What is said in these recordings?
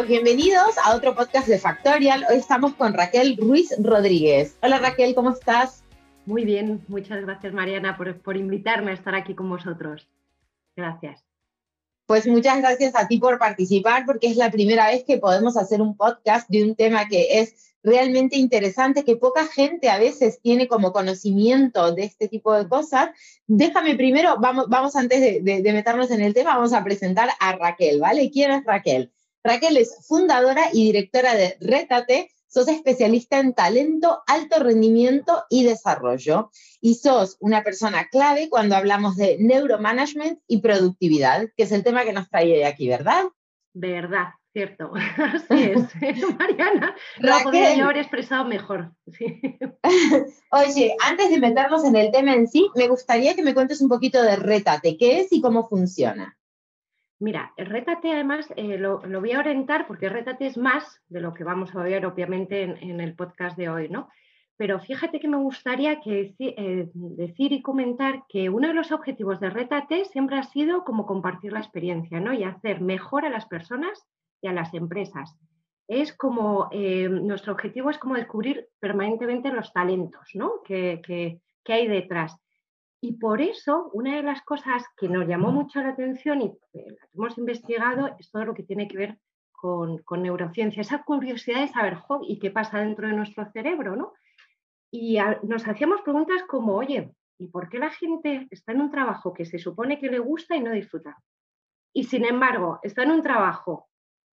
Pues bienvenidos a otro podcast de Factorial. Hoy estamos con Raquel Ruiz Rodríguez. Hola Raquel, ¿cómo estás? Muy bien, muchas gracias Mariana por, invitarme a estar aquí con vosotros. Gracias. Pues muchas gracias a ti por participar porque es la primera vez que podemos hacer un podcast de un tema que es realmente interesante, que poca gente a veces tiene como conocimiento de este tipo de cosas. Déjame primero, vamos, vamos antes de, de meternos en el tema, vamos a presentar a Raquel, ¿vale? ¿Quién es Raquel? Raquel es fundadora y directora de Rétate, sos especialista en talento, alto rendimiento y desarrollo. Y sos una persona clave cuando hablamos de neuromanagement y productividad, que es el tema que nos trae aquí, ¿verdad? Verdad, cierto. Así es, Mariana. Lo podría yo haber expresado mejor. Oye, antes de meternos en el tema en sí, me gustaría que me cuentes un poquito de Rétate, qué es y cómo funciona. Mira, Rétate además eh, lo, voy a orientar porque Rétate es más de lo que vamos a ver obviamente en, el podcast de hoy, ¿no? Pero fíjate que me gustaría que, eh, decir y comentar que uno de los objetivos de Rétate siempre ha sido como compartir la experiencia, ¿no? Y hacer mejor a las personas y a las empresas. Es como, eh, nuestro objetivo es como descubrir permanentemente los talentos, ¿no? que, que hay detrás. Y por eso, una de las cosas que nos llamó mucho la atención y que hemos investigado es todo lo que tiene que ver con, neurociencia, esa curiosidad de saber, ¿y qué pasa dentro de nuestro cerebro? ¿no? Y nos hacíamos preguntas como, oye, ¿y por qué la gente está en un trabajo que se supone que le gusta y no disfruta? Y sin embargo, está en un trabajo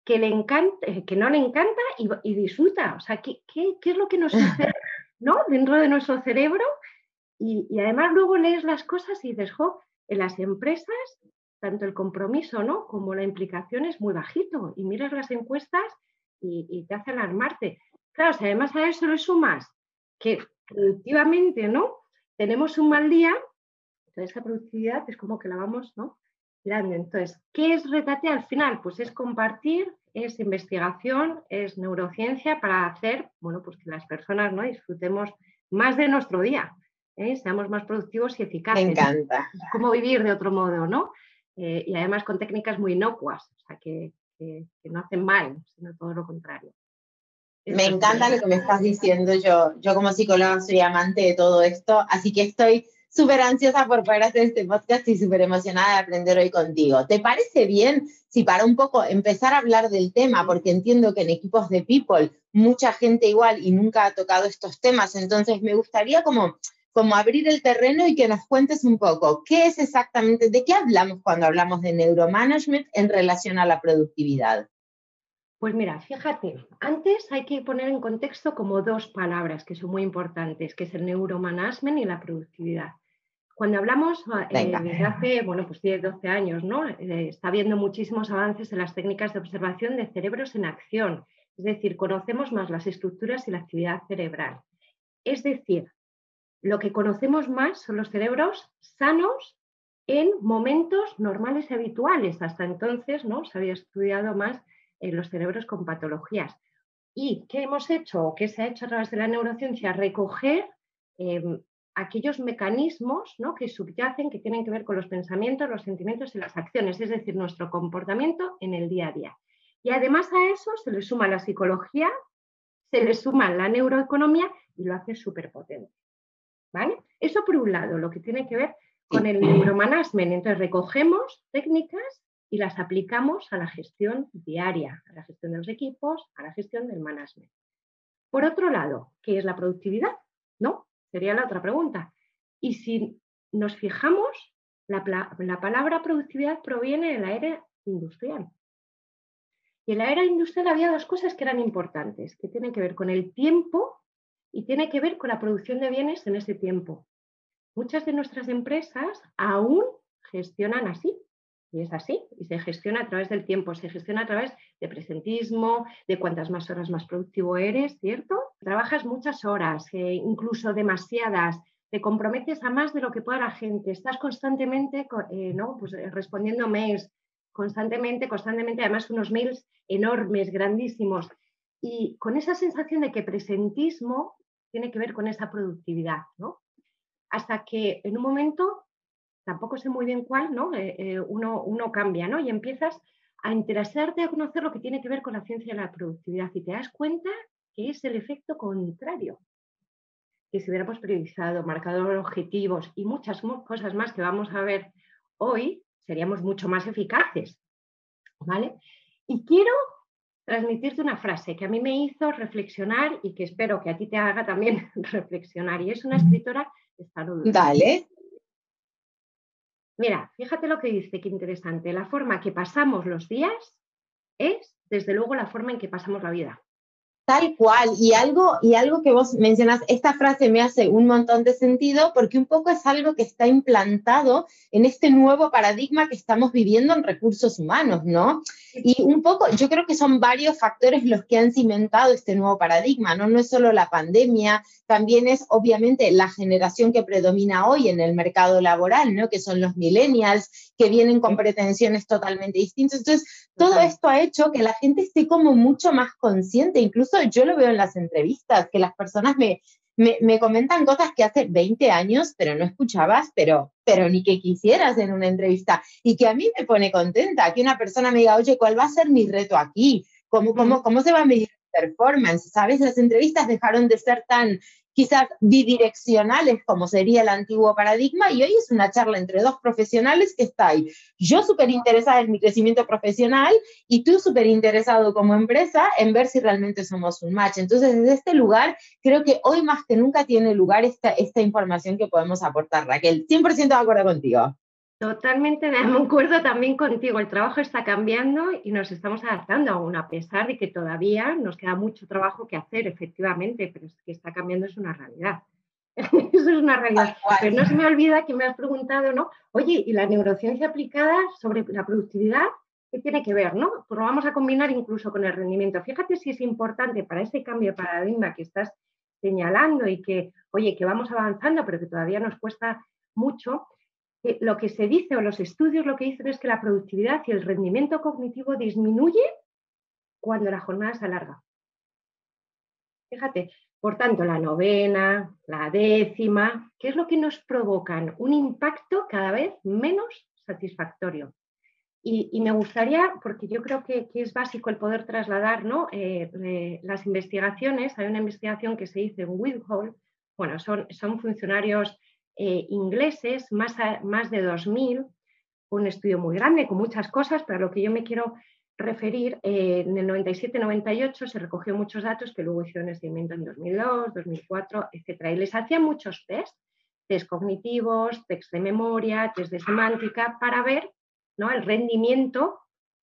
que, le encanta, que no le encanta y, disfruta. O sea, ¿qué, ¿qué, es lo que nos sucede ¿no? dentro de nuestro cerebro y, además luego lees las cosas y dices, jo, en las empresas, tanto el compromiso ¿no? como la implicación es muy bajito. Y miras las encuestas y, te hace alarmarte. Claro, si además a eso le sumas que productivamente ¿no? tenemos un mal día, entonces esa productividad es como que la vamos ¿no? grande. Entonces, ¿qué es Retate al final? Pues es compartir, es investigación, es neurociencia para hacer, bueno, pues que las personas ¿no? disfrutemos más de nuestro día. ¿Eh? seamos más productivos y eficaces. Me encanta. Cómo vivir de otro modo, ¿no? Eh, y además con técnicas muy inocuas, o sea, que, no hacen mal, sino todo lo contrario. me encanta lo que me estás diciendo. Yo, yo como psicóloga soy amante de todo esto, así que estoy súper ansiosa por poder hacer este podcast y súper emocionada de aprender hoy contigo. ¿Te parece bien si para un poco empezar a hablar del tema? Porque entiendo que en equipos de People mucha gente igual y nunca ha tocado estos temas, entonces me gustaría como como abrir el terreno y que nos cuentes un poco qué es exactamente, de qué hablamos cuando hablamos de neuromanagement en relación a la productividad. Pues mira, fíjate, antes hay que poner en contexto como dos palabras que son muy importantes, que es el neuromanagement y la productividad. Cuando hablamos eh, desde hace, bueno, pues 10, 12 años, ¿no? Eh, está habiendo muchísimos avances en las técnicas de observación de cerebros en acción, es decir, conocemos más las estructuras y la actividad cerebral. Es decir, lo que conocemos más son los cerebros sanos en momentos normales y habituales. Hasta entonces ¿no? se había estudiado más en eh, los cerebros con patologías. ¿Y qué hemos hecho o qué se ha hecho a través de la neurociencia? Recoger em, aquellos mecanismos ¿no? que subyacen, que tienen que ver con los pensamientos, los sentimientos y las acciones, es decir, nuestro comportamiento en el día a día. Y además a eso se le suma la psicología, se le suma la neuroeconomía y lo hace súper potente. Eso por un lado, lo que tiene que ver con el neuromanagement. Entonces recogemos técnicas y las aplicamos a la gestión diaria, a la gestión de los equipos, a la gestión del management. Por otro lado, ¿qué es la productividad? ¿No? Sería la otra pregunta. Y si nos fijamos, la, la palabra productividad proviene de la era industrial. Y en la era industrial había dos cosas que eran importantes, que tienen que ver con el tiempo y tiene que ver con la producción de bienes en ese tiempo. Muchas de nuestras empresas aún gestionan así, y es así, y se gestiona a través del tiempo, se gestiona a través de presentismo, de cuantas más horas más productivo eres, ¿cierto? Trabajas muchas horas, eh, incluso demasiadas, te comprometes a más de lo que pueda la gente, estás constantemente eh, ¿no? pues, eh, respondiendo mails, constantemente, constantemente, además unos mails enormes, grandísimos. Y con esa sensación de que presentismo tiene que ver con esa productividad, ¿no? Hasta que en un momento, tampoco sé muy bien cuál, ¿no? Eh, eh, uno, uno, cambia, ¿no? Y empiezas a interesarte a conocer lo que tiene que ver con la ciencia de la productividad y te das cuenta que es el efecto contrario. Que si hubiéramos periodizado, marcado objetivos y muchas cosas más que vamos a ver hoy, seríamos mucho más eficaces. ¿Vale? Y quiero transmitirte una frase que a mí me hizo reflexionar y que espero que a ti te haga también reflexionar. Y es una escritora estadounidense. Dale. Mira, fíjate lo que dice, qué interesante. La forma que pasamos los días es, desde luego, la forma en que pasamos la vida. Tal cual, y algo, y algo que vos mencionas, esta frase me hace un montón de sentido porque un poco es algo que está implantado en este nuevo paradigma que estamos viviendo en recursos humanos, ¿no? Y un poco, yo creo que son varios factores los que han cimentado este nuevo paradigma, ¿no? No es solo la pandemia, también es obviamente la generación que predomina hoy en el mercado laboral, ¿no? Que son los millennials, que vienen con pretensiones totalmente distintas. Entonces, todo esto ha hecho que la gente esté como mucho más consciente, incluso yo lo veo en las entrevistas, que las personas me, me, comentan cosas que hace 20 años, pero no escuchabas, pero, pero ni que quisieras en una entrevista. Y que a mí me pone contenta que una persona me diga, oye, ¿cuál va a ser mi reto aquí? ¿Cómo, cómo, cómo se va a medir performance? ¿Sabes? Las entrevistas dejaron de ser tan quizás bidireccionales, como sería el antiguo paradigma, y hoy es una charla entre dos profesionales que está ahí. Yo súper interesada en mi crecimiento profesional y tú súper interesado como empresa en ver si realmente somos un match. Entonces, desde este lugar, creo que hoy más que nunca tiene lugar esta, esta información que podemos aportar, Raquel. 100% de acuerdo contigo. Totalmente de acuerdo también contigo. El trabajo está cambiando y nos estamos adaptando aún, a pesar de que todavía nos queda mucho trabajo que hacer, efectivamente, pero es que está cambiando, es una realidad. Eso es una realidad. Pero no se me olvida que me has preguntado, ¿no? Oye, ¿y la neurociencia aplicada sobre la productividad? ¿Qué tiene que ver, no? Pues lo vamos a combinar incluso con el rendimiento. Fíjate si es importante para ese cambio de paradigma que estás señalando y que, oye, que vamos avanzando, pero que todavía nos cuesta mucho, lo que se dice o los estudios lo que dicen es que la productividad y el rendimiento cognitivo disminuye cuando la jornada se alarga. Fíjate, por tanto, la novena, la décima, ¿qué es lo que nos provocan? Un impacto cada vez menos satisfactorio. Y, me gustaría, porque yo creo que, es básico el poder trasladar ¿no? Eh, eh, las investigaciones, hay una investigación que se hizo en Whitehall, bueno, son, son funcionarios eh, ingleses, más, más de 2.000, un estudio muy grande con muchas cosas, pero a lo que yo me quiero referir, eh, en el 97-98 se recogió muchos datos que luego hicieron seguimiento en 2002, 2004, etc. Y les hacían muchos test, test cognitivos, test de memoria, test de semántica, para ver ¿no? el rendimiento.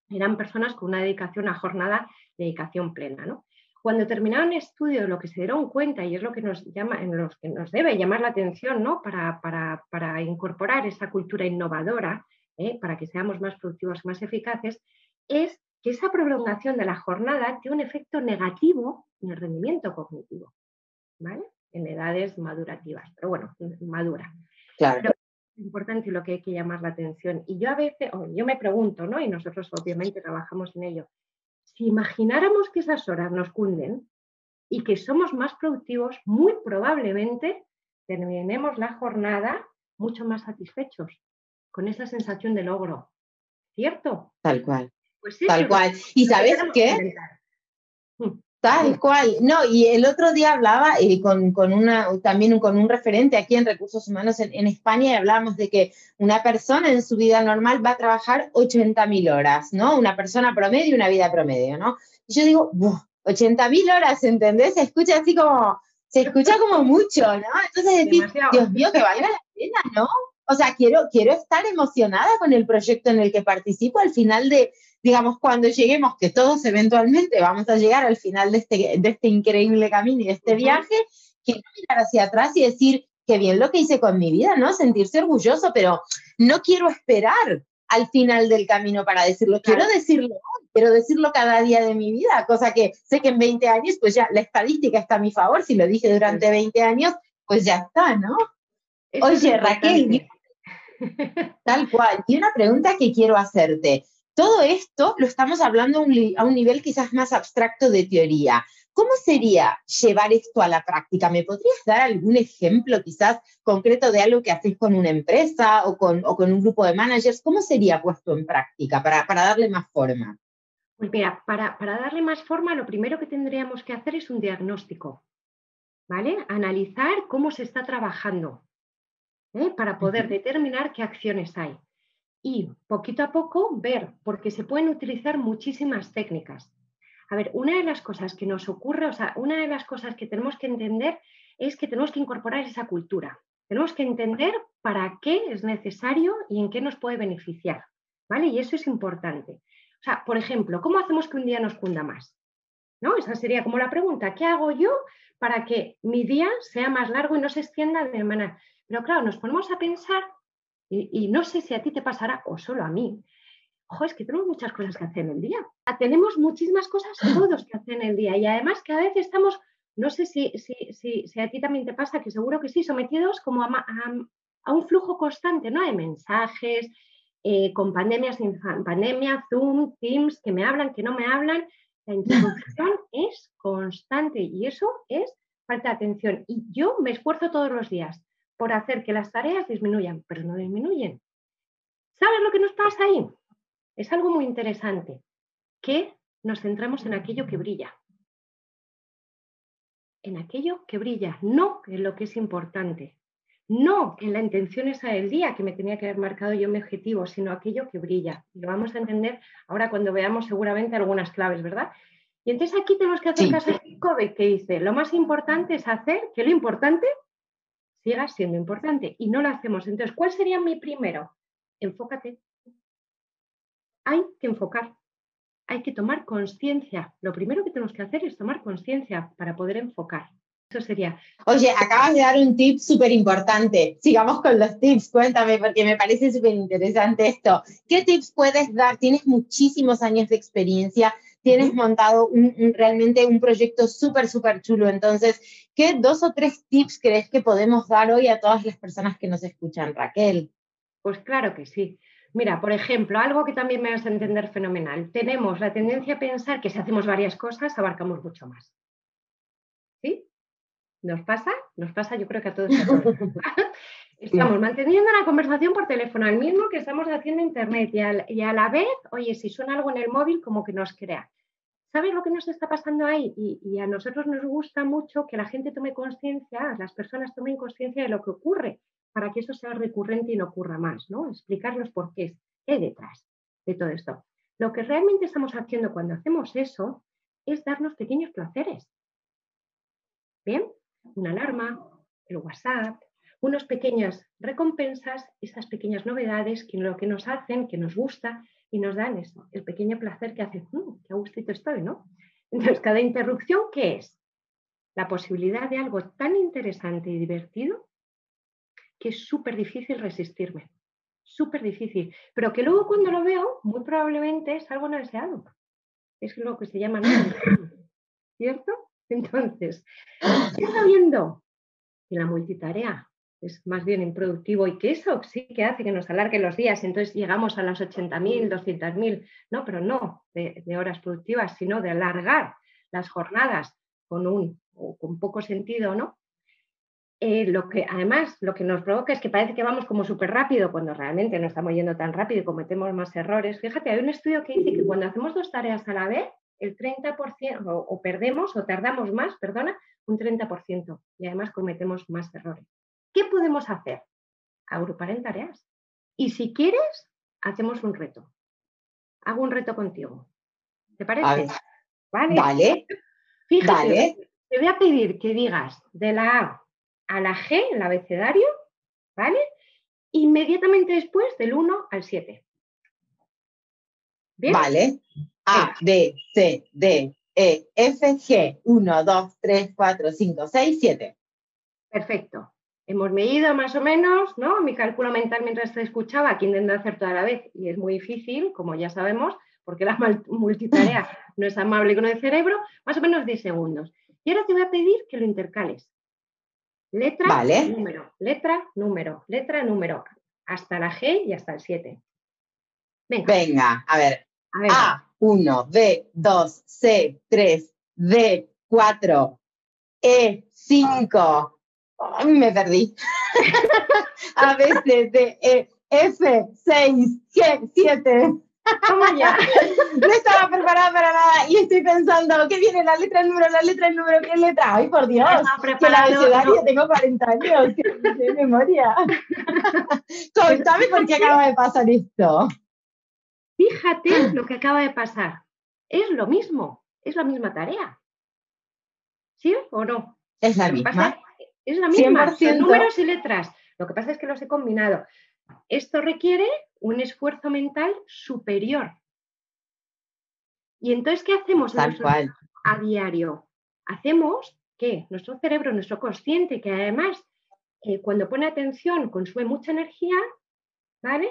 Eran personas con una dedicación a jornada, dedicación plena. ¿no? Cuando terminaron estudios, lo que se dieron cuenta, y es lo que nos, llama, en los que nos debe llamar la atención ¿no? para, para, incorporar esa cultura innovadora, ¿eh? para que seamos más productivos, más eficaces, es que esa prolongación de la jornada tiene un efecto negativo en el rendimiento cognitivo, ¿vale? En edades madurativas, pero bueno, madura. Claro. es importante y lo que hay que llamar la atención. Y yo a veces, yo me pregunto, ¿no? Y nosotros obviamente trabajamos en ello, si imagináramos que esas horas nos cunden y que somos más productivos, muy probablemente terminemos la jornada mucho más satisfechos, con esa sensación de logro. ¿Cierto? Tal cual. Pues Tal cual. ¿Y sabes qué? Tal cual. No, y el otro día hablaba eh, con, una, también con un referente aquí en recursos humanos en, España y hablábamos de que una persona en su vida normal va a trabajar 80.000 horas, ¿no? Una persona promedio, una vida promedio, ¿no? Y yo digo, 80.000 horas, ¿entendés? Se escucha así como, se escucha como mucho, ¿no? Entonces decir, Dios mío, que valga la pena, ¿no? O sea, quiero, quiero estar emocionada con el proyecto en el que participo al final de, digamos, cuando lleguemos, que todos eventualmente vamos a llegar al final de este, de este increíble camino y de este viaje, quiero mirar hacia atrás y decir, qué bien lo que hice con mi vida, ¿no? Sentirse orgulloso, pero no quiero esperar al final del camino para decirlo, quiero decirlo quiero decirlo cada día de mi vida, cosa que sé que en 20 años, pues ya la estadística está a mi favor, si lo dije durante 20 años, pues ya está, ¿no? Oye, Raquel, tal cual, y una pregunta que quiero hacerte. Todo esto lo estamos hablando a un, nivel quizás más abstracto de teoría, ¿Cómo sería llevar esto a la práctica? ¿Me podrías dar algún ejemplo quizás concreto de algo que haces con una empresa o con, o con un grupo de managers? ¿Cómo sería puesto en práctica para, para darle más forma? Pues mira, para, para darle más forma, lo primero que tendríamos que hacer es un diagnóstico, ¿vale? Analizar cómo se está trabajando, ¿eh? para poder determinar qué acciones hay. Y poquito a poco ver, porque se pueden utilizar muchísimas técnicas. A ver, una de las cosas que nos ocurre, o sea, una de las cosas que tenemos que entender es que tenemos que incorporar esa cultura. Tenemos que entender para qué es necesario y en qué nos puede beneficiar, ¿vale? Y eso es importante. O sea, por ejemplo, ¿cómo hacemos que un día nos cunda más? ¿No? Esa sería como la pregunta, ¿qué hago yo para que mi día sea más largo y no se extienda de manera? Pero claro, nos ponemos a pensar, y, no sé si a ti te pasará o solo a mí, ojo, es que tenemos muchas cosas que hacer en el día. Tenemos muchísimas cosas todos que hacer en el día y además que a veces estamos, no sé si, si, a ti también te pasa, que seguro que sí, sometidos como a, a un flujo constante ¿no? de mensajes, eh, con pandemia, sin pandemia, Zoom, Teams, que me hablan, que no me hablan. La interrupción es constante y eso es falta de atención. Y yo me esfuerzo todos los días por hacer que las tareas disminuyan, pero no disminuyen. ¿Sabes lo que nos pasa ahí? Es algo muy interesante, que nos centramos en aquello que brilla. En aquello que brilla, no en lo que es importante no en la intención esa del día que me tenía que haber marcado yo mi objetivo, sino aquello que brilla. lo vamos a entender ahora cuando veamos seguramente algunas claves, ¿verdad? Y entonces aquí tenemos que hacer caso a Kobe que dice, lo más importante es hacer que lo importante siga siendo importante y no lo hacemos. Entonces, ¿cuál sería mi primero? Enfócate. Hay que enfocar, hay que tomar conciencia. Lo primero que tenemos que hacer es tomar conciencia para poder enfocar. Eso sería. Oye, acabas de dar un tip súper importante. Sigamos con los tips, cuéntame, porque me parece súper interesante esto. ¿Qué tips puedes dar? Tienes muchísimos años de experiencia, tienes montado realmente un proyecto súper, súper chulo. Entonces, ¿qué dos o tres tips crees que podemos dar hoy a todas las personas que nos escuchan, Raquel? Pues claro que sí. Mira, por ejemplo, algo que también me vas a entender fenomenal. Tenemos la tendencia a pensar que si hacemos varias cosas, abarcamos mucho más. ¿Sí? ¿Nos pasa? Nos pasa, yo creo que a todos. estamos manteniendo una conversación por teléfono, al mismo que estamos haciendo internet y, a la vez, oye, si suena algo en el móvil, como que nos crea. ¿Sabes lo que nos está pasando ahí? Y, a nosotros nos gusta mucho que la gente tome conciencia, las personas tomen conciencia de lo que ocurre, para que eso sea recurrente y no ocurra más, ¿no? Explicarnos por qué, qué hay detrás de todo esto. Lo que realmente estamos haciendo cuando hacemos eso es darnos pequeños placeres. ¿Bien? una alarma, el WhatsApp, unas pequeñas recompensas, esas pequeñas novedades que lo que nos hacen, que nos gusta y nos dan eso, el pequeño placer que hace, mmm, qué gustito estoy, ¿no? Entonces, cada interrupción, ¿qué es? La posibilidad de algo tan interesante y divertido que es súper difícil resistirme, súper difícil, pero que luego cuando lo veo, muy probablemente es algo no deseado. Es lo que se llama no ¿cierto? Entonces, está viendo que la multitarea es más bien improductivo y que eso sí que hace que nos alarguen los días, entonces llegamos a las 80.000, 200.000, no, pero no de, horas productivas, sino de alargar las jornadas con un con poco sentido, ¿no? Eh, lo que además lo que nos provoca es que parece que vamos como súper rápido cuando realmente no estamos yendo tan rápido y cometemos más errores. Fíjate, hay un estudio que dice que cuando hacemos dos tareas a la vez, el 30% o, perdemos o tardamos más, perdona, un 30% y además cometemos más errores. ¿Qué podemos hacer? Agrupar en tareas. Y si quieres, hacemos un reto. Hago un reto contigo. ¿Te parece? Vale. Vale. Fíjate, te voy a pedir que digas de la A a la G, el abecedario, ¿vale? Inmediatamente después del 1 al 7. Vale. A, B, C, D, E, F, G. 1, 2, 3, 4, 5, 6, 7. Perfecto. Hemos medido más o menos, ¿no? Mi cálculo mental mientras te escuchaba, aquí intento hacer toda la vez y es muy difícil, como ya sabemos, porque la multitarea no es amable con el cerebro, más o menos 10 segundos. Y ahora te voy a pedir que lo intercales. Letra, número, letra, número, letra, número, hasta la G y hasta el 7. Venga. Venga, a ver. A, 1, B, 2, C, 3, D, 4, E, 5. Me perdí. A, B, C, D, E, F, 6, G, 7. ya. No estaba preparada para nada y estoy pensando, ¿qué viene la letra, el número, la letra, el número, qué letra? Ay, por Dios, que la abecedario, tengo 40 años, de memoria. Contame por qué acaba de pasar esto. Fíjate lo que acaba de pasar. Es lo mismo, es la misma tarea. ¿Sí o no? Es la misma. Es la misma, son números y letras. Lo que pasa es que los he combinado. Esto requiere un esfuerzo mental superior. Y entonces, ¿qué hacemos a diario? Hacemos que nuestro cerebro, nuestro consciente, que además eh, cuando pone atención consume mucha energía, ¿vale?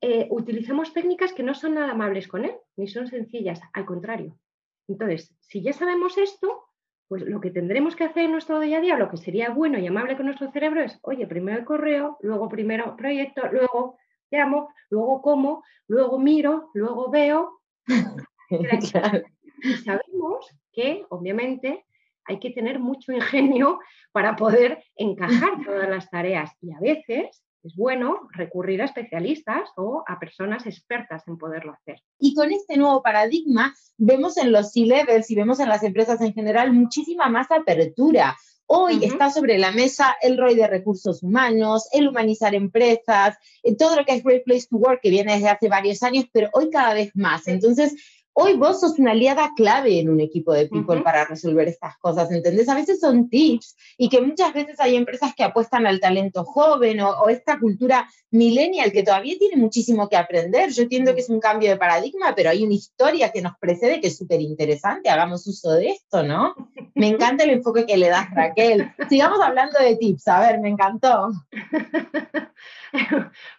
Eh, utilizamos técnicas que no son nada amables con él, ni son sencillas, al contrario. Entonces, si ya sabemos esto, pues lo que tendremos que hacer en nuestro día a día, lo que sería bueno y amable con nuestro cerebro es, oye, primero el correo, luego primero proyecto, luego llamo, luego como, luego miro, luego veo. Y sabemos que, obviamente, hay que tener mucho ingenio para poder encajar todas las tareas y a veces es bueno recurrir a especialistas o a personas expertas en poderlo hacer. Y con este nuevo paradigma vemos en los C-levels y vemos en las empresas en general muchísima más apertura. Hoy está sobre la mesa el rol de recursos humanos, el humanizar empresas, todo lo que es Great Place to Work, que viene desde hace varios años, pero hoy cada vez más. Entonces, Hoy vos sos una aliada clave en un equipo de people para resolver estas cosas, ¿entendés? A veces son tips y que muchas veces hay empresas que apuestan al talento joven o, esta cultura millennial que todavía tiene muchísimo que aprender. Yo entiendo que es un cambio de paradigma, pero hay una historia que nos precede que es súper interesante. Hagamos uso de esto, ¿no? Me encanta el enfoque que le das, Raquel. Sigamos hablando de tips. A ver, me encantó.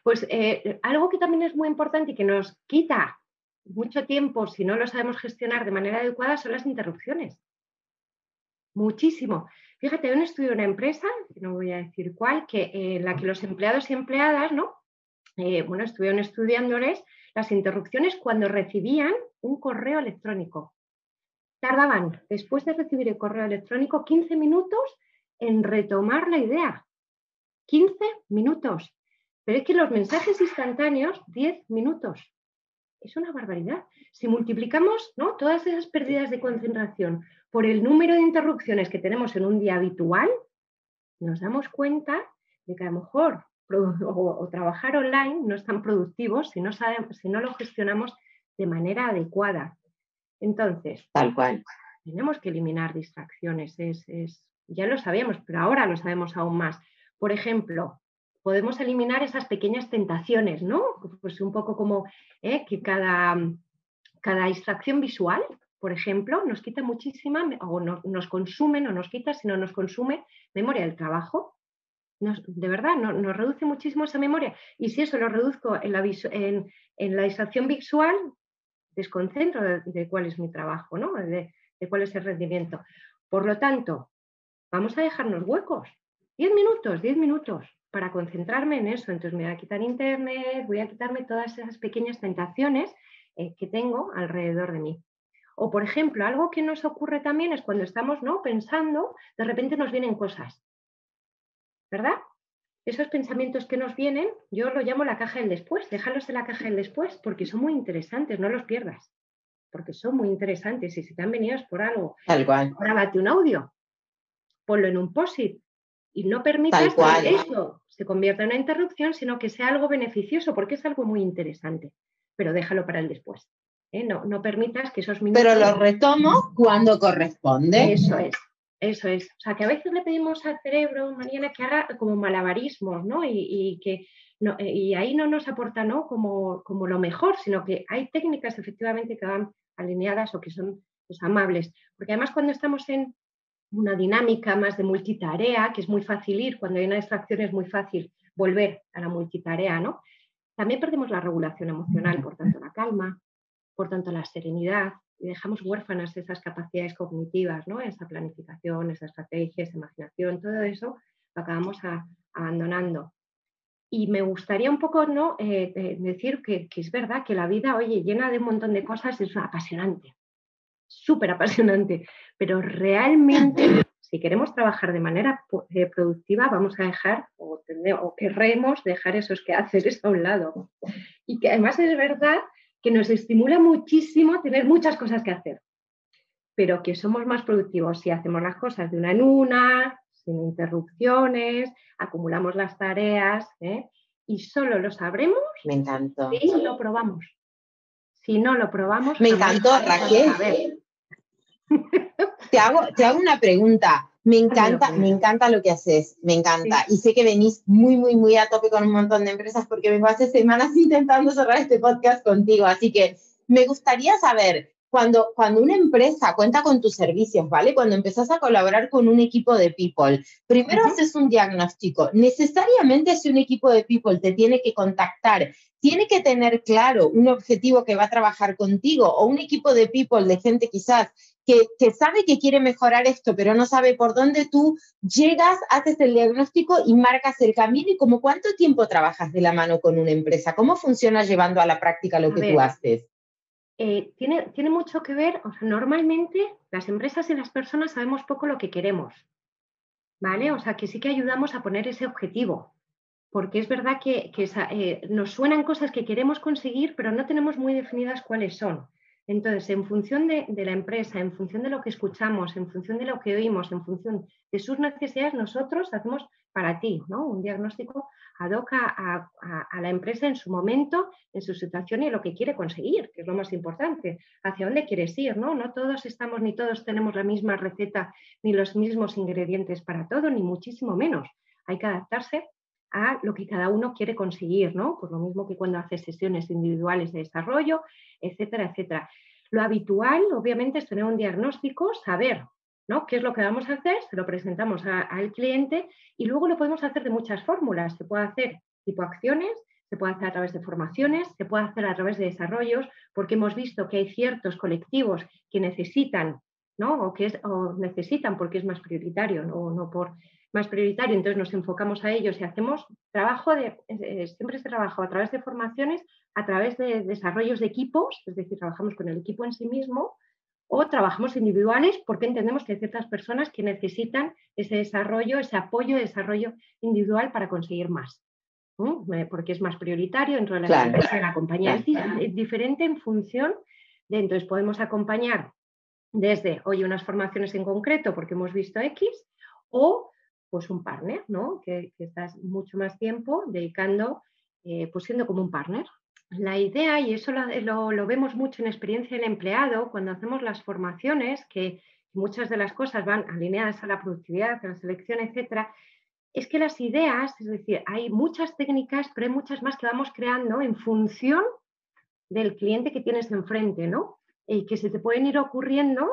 Pues eh, algo que también es muy importante y que nos quita mucho tiempo, si no lo sabemos gestionar de manera adecuada, son las interrupciones. Muchísimo. Fíjate, un estudio de una empresa, no voy a decir cuál, que en la que los empleados y empleadas, ¿no? Eh, bueno, estuvieron estudiándoles las interrupciones cuando recibían un correo electrónico. Tardaban, después de recibir el correo electrónico, 15 minutos en retomar la idea. 15 minutos. Pero es que los mensajes instantáneos, 10 minutos es una barbaridad. Si multiplicamos ¿no? todas esas pérdidas de concentración por el número de interrupciones que tenemos en un día habitual, nos damos cuenta de que a lo mejor o, trabajar online no es tan productivo si no, sabemos, si no lo gestionamos de manera adecuada. Entonces, tal cual. Tenemos que eliminar distracciones, es, ya lo sabíamos, pero ahora lo sabemos aún más. Por ejemplo, podemos eliminar esas pequeñas tentaciones, ¿no? Pues un poco como ¿eh? que cada, cada distracción visual, por ejemplo, nos quita muchísima, o nos consume, no nos quita, sino nos consume memoria del trabajo. de verdad, nos reduce muchísimo esa memoria. Y si eso lo reduzco en la, en, la distracción visual, desconcentro de, cuál es mi trabajo, ¿no? De, de cuál es el rendimiento. Por lo tanto, vamos a dejarnos huecos. Diez minutos, diez minutos para concentrarme en eso. Entonces me voy a quitar internet, voy a quitarme todas esas pequeñas tentaciones eh, que tengo alrededor de mí. O, por ejemplo, algo que nos ocurre también es cuando estamos ¿no? pensando, de repente nos vienen cosas. ¿Verdad? Esos pensamientos que nos vienen, yo lo llamo la caja del después. Déjalos en la caja del después porque son muy interesantes, no los pierdas. Porque son muy interesantes y si te han venido es por algo. Tal cual. Grábate un audio, ponlo en un posit, y no permitas que eso se convierta en una interrupción, sino que sea algo beneficioso, porque es algo muy interesante, pero déjalo para el después. ¿eh? No, no permitas que esos minutos... Pero lo retomo cuando corresponde. Eso es, eso es. O sea, que a veces le pedimos al cerebro, Mariana, que haga como malabarismos, ¿no? Y, que no, y ahí no nos aporta ¿no? Como, como lo mejor, sino que hay técnicas efectivamente que van alineadas o que son pues, amables. Porque además cuando estamos en, una dinámica más de multitarea, que es muy fácil ir, cuando hay una distracción es muy fácil volver a la multitarea, ¿no? También perdemos la regulación emocional, por tanto la calma, por tanto la serenidad, y dejamos huérfanas esas capacidades cognitivas, ¿no? Esa planificación, esa estrategia, esa imaginación, todo eso lo acabamos abandonando. Y me gustaría un poco ¿no? Eh, decir que, que, es verdad que la vida, oye, llena de un montón de cosas, es apasionante súper apasionante, pero realmente si queremos trabajar de manera eh, productiva, vamos a dejar o, o querremos dejar esos que haces a un lado. Y que además es verdad que nos estimula muchísimo tener muchas cosas que hacer, pero que somos más productivos si hacemos las cosas de una en una, sin interrupciones, acumulamos las tareas ¿eh? y solo lo sabremos Me encantó. si lo probamos. Si no lo probamos. Me encantó, Raquel. Te hago, te hago una pregunta. Me encanta, me encanta lo que haces, me encanta. Y sé que venís muy, muy, muy a tope con un montón de empresas porque vengo hace semanas intentando cerrar este podcast contigo. Así que me gustaría saber, cuando, cuando una empresa cuenta con tus servicios, ¿vale? Cuando empezás a colaborar con un equipo de people, primero haces un diagnóstico. Necesariamente si un equipo de people te tiene que contactar, tiene que tener claro un objetivo que va a trabajar contigo o un equipo de people, de gente quizás que, sabe que quiere mejorar esto, pero no sabe por dónde tú llegas, haces el diagnóstico y marcas el camino y como cuánto tiempo trabajas de la mano con una empresa, cómo funciona llevando a la práctica lo que tú haces. Eh, tiene, tiene mucho que ver, o sea, normalmente las empresas y las personas sabemos poco lo que queremos, ¿vale? O sea, que sí que ayudamos a poner ese objetivo, porque es verdad que, eh, nos suenan cosas que queremos conseguir, pero no tenemos muy definidas cuáles son. Entonces, en función de, la empresa, en función de lo que escuchamos, en función de lo que oímos, en función de sus necesidades, nosotros hacemos para ti ¿no? un diagnóstico ad hoc a, la empresa en su momento, en su situación y lo que quiere conseguir, que es lo más importante, hacia dónde quieres ir. No, no todos estamos ni todos tenemos la misma receta ni los mismos ingredientes para todo, ni muchísimo menos. Hay que adaptarse a lo que cada uno quiere conseguir, ¿no? Pues lo mismo que cuando hace sesiones individuales de desarrollo, etcétera, etcétera. Lo habitual, obviamente, es tener un diagnóstico, saber ¿no? qué es lo que vamos a hacer, se lo presentamos al cliente y luego lo podemos hacer de muchas fórmulas. Se puede hacer tipo acciones, se puede hacer a través de formaciones, se puede hacer a través de desarrollos, porque hemos visto que hay ciertos colectivos que necesitan, ¿no? O que es, o necesitan porque es más prioritario, ¿no? no por más prioritario, entonces nos enfocamos a ellos y hacemos trabajo de, siempre se trabaja a través de formaciones, a través de desarrollos de equipos, es decir, trabajamos con el equipo en sí mismo, o trabajamos individuales porque entendemos que hay ciertas personas que necesitan ese desarrollo, ese apoyo de desarrollo individual para conseguir más, porque es más prioritario dentro de la, de la compañía. Es diferente en función de, entonces podemos acompañar desde, hoy unas formaciones en concreto porque hemos visto X, o pues un partner, ¿no? Que, estás mucho más tiempo dedicando, eh, pues siendo como un partner. La idea, y eso lo, vemos mucho en experiencia del empleado, cuando hacemos las formaciones, que muchas de las cosas van alineadas a la productividad, a la selección, etcétera, es que las ideas, es decir, hay muchas técnicas, pero hay muchas más que vamos creando en función del cliente que tienes enfrente, ¿no? Y que se te pueden ir ocurriendo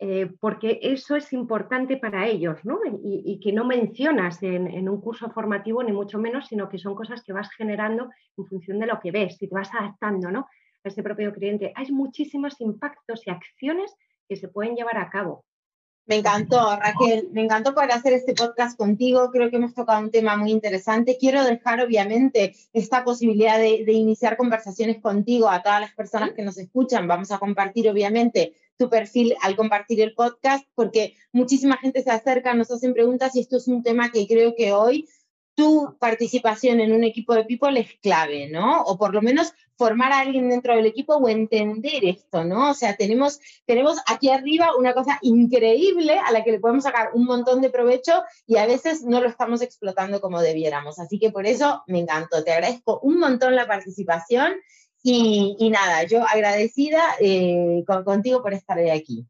eh, porque eso es importante para ellos, ¿no? Y, que no mencionas en, un curso formativo ni mucho menos, sino que son cosas que vas generando en función de lo que ves y te vas adaptando, ¿no? A ese propio cliente. Hay muchísimos impactos y acciones que se pueden llevar a cabo. Me encantó, Raquel, me encantó poder hacer este podcast contigo. Creo que hemos tocado un tema muy interesante. Quiero dejar, obviamente, esta posibilidad de, de iniciar conversaciones contigo a todas las personas que nos escuchan. Vamos a compartir, obviamente, tu perfil al compartir el podcast, porque muchísima gente se acerca, nos hacen preguntas y esto es un tema que creo que hoy tu participación en un equipo de people es clave, ¿no? O por lo menos formar a alguien dentro del equipo o entender esto, ¿no? O sea, tenemos, tenemos aquí arriba una cosa increíble a la que le podemos sacar un montón de provecho y a veces no lo estamos explotando como debiéramos. Así que por eso me encantó. Te agradezco un montón la participación y, nada, yo agradecida eh, contigo por estar hoy aquí.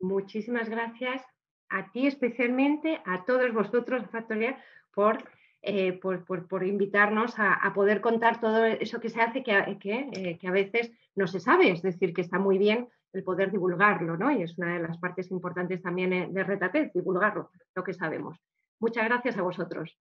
Muchísimas gracias a ti especialmente, a todos vosotros, Factoría, por, eh, por, por, invitarnos a, poder contar todo eso que se hace que, que, eh, que, a veces no se sabe, es decir, que está muy bien el poder divulgarlo, ¿no? Y es una de las partes importantes también de Retatez, divulgarlo, lo que sabemos. Muchas gracias a vosotros.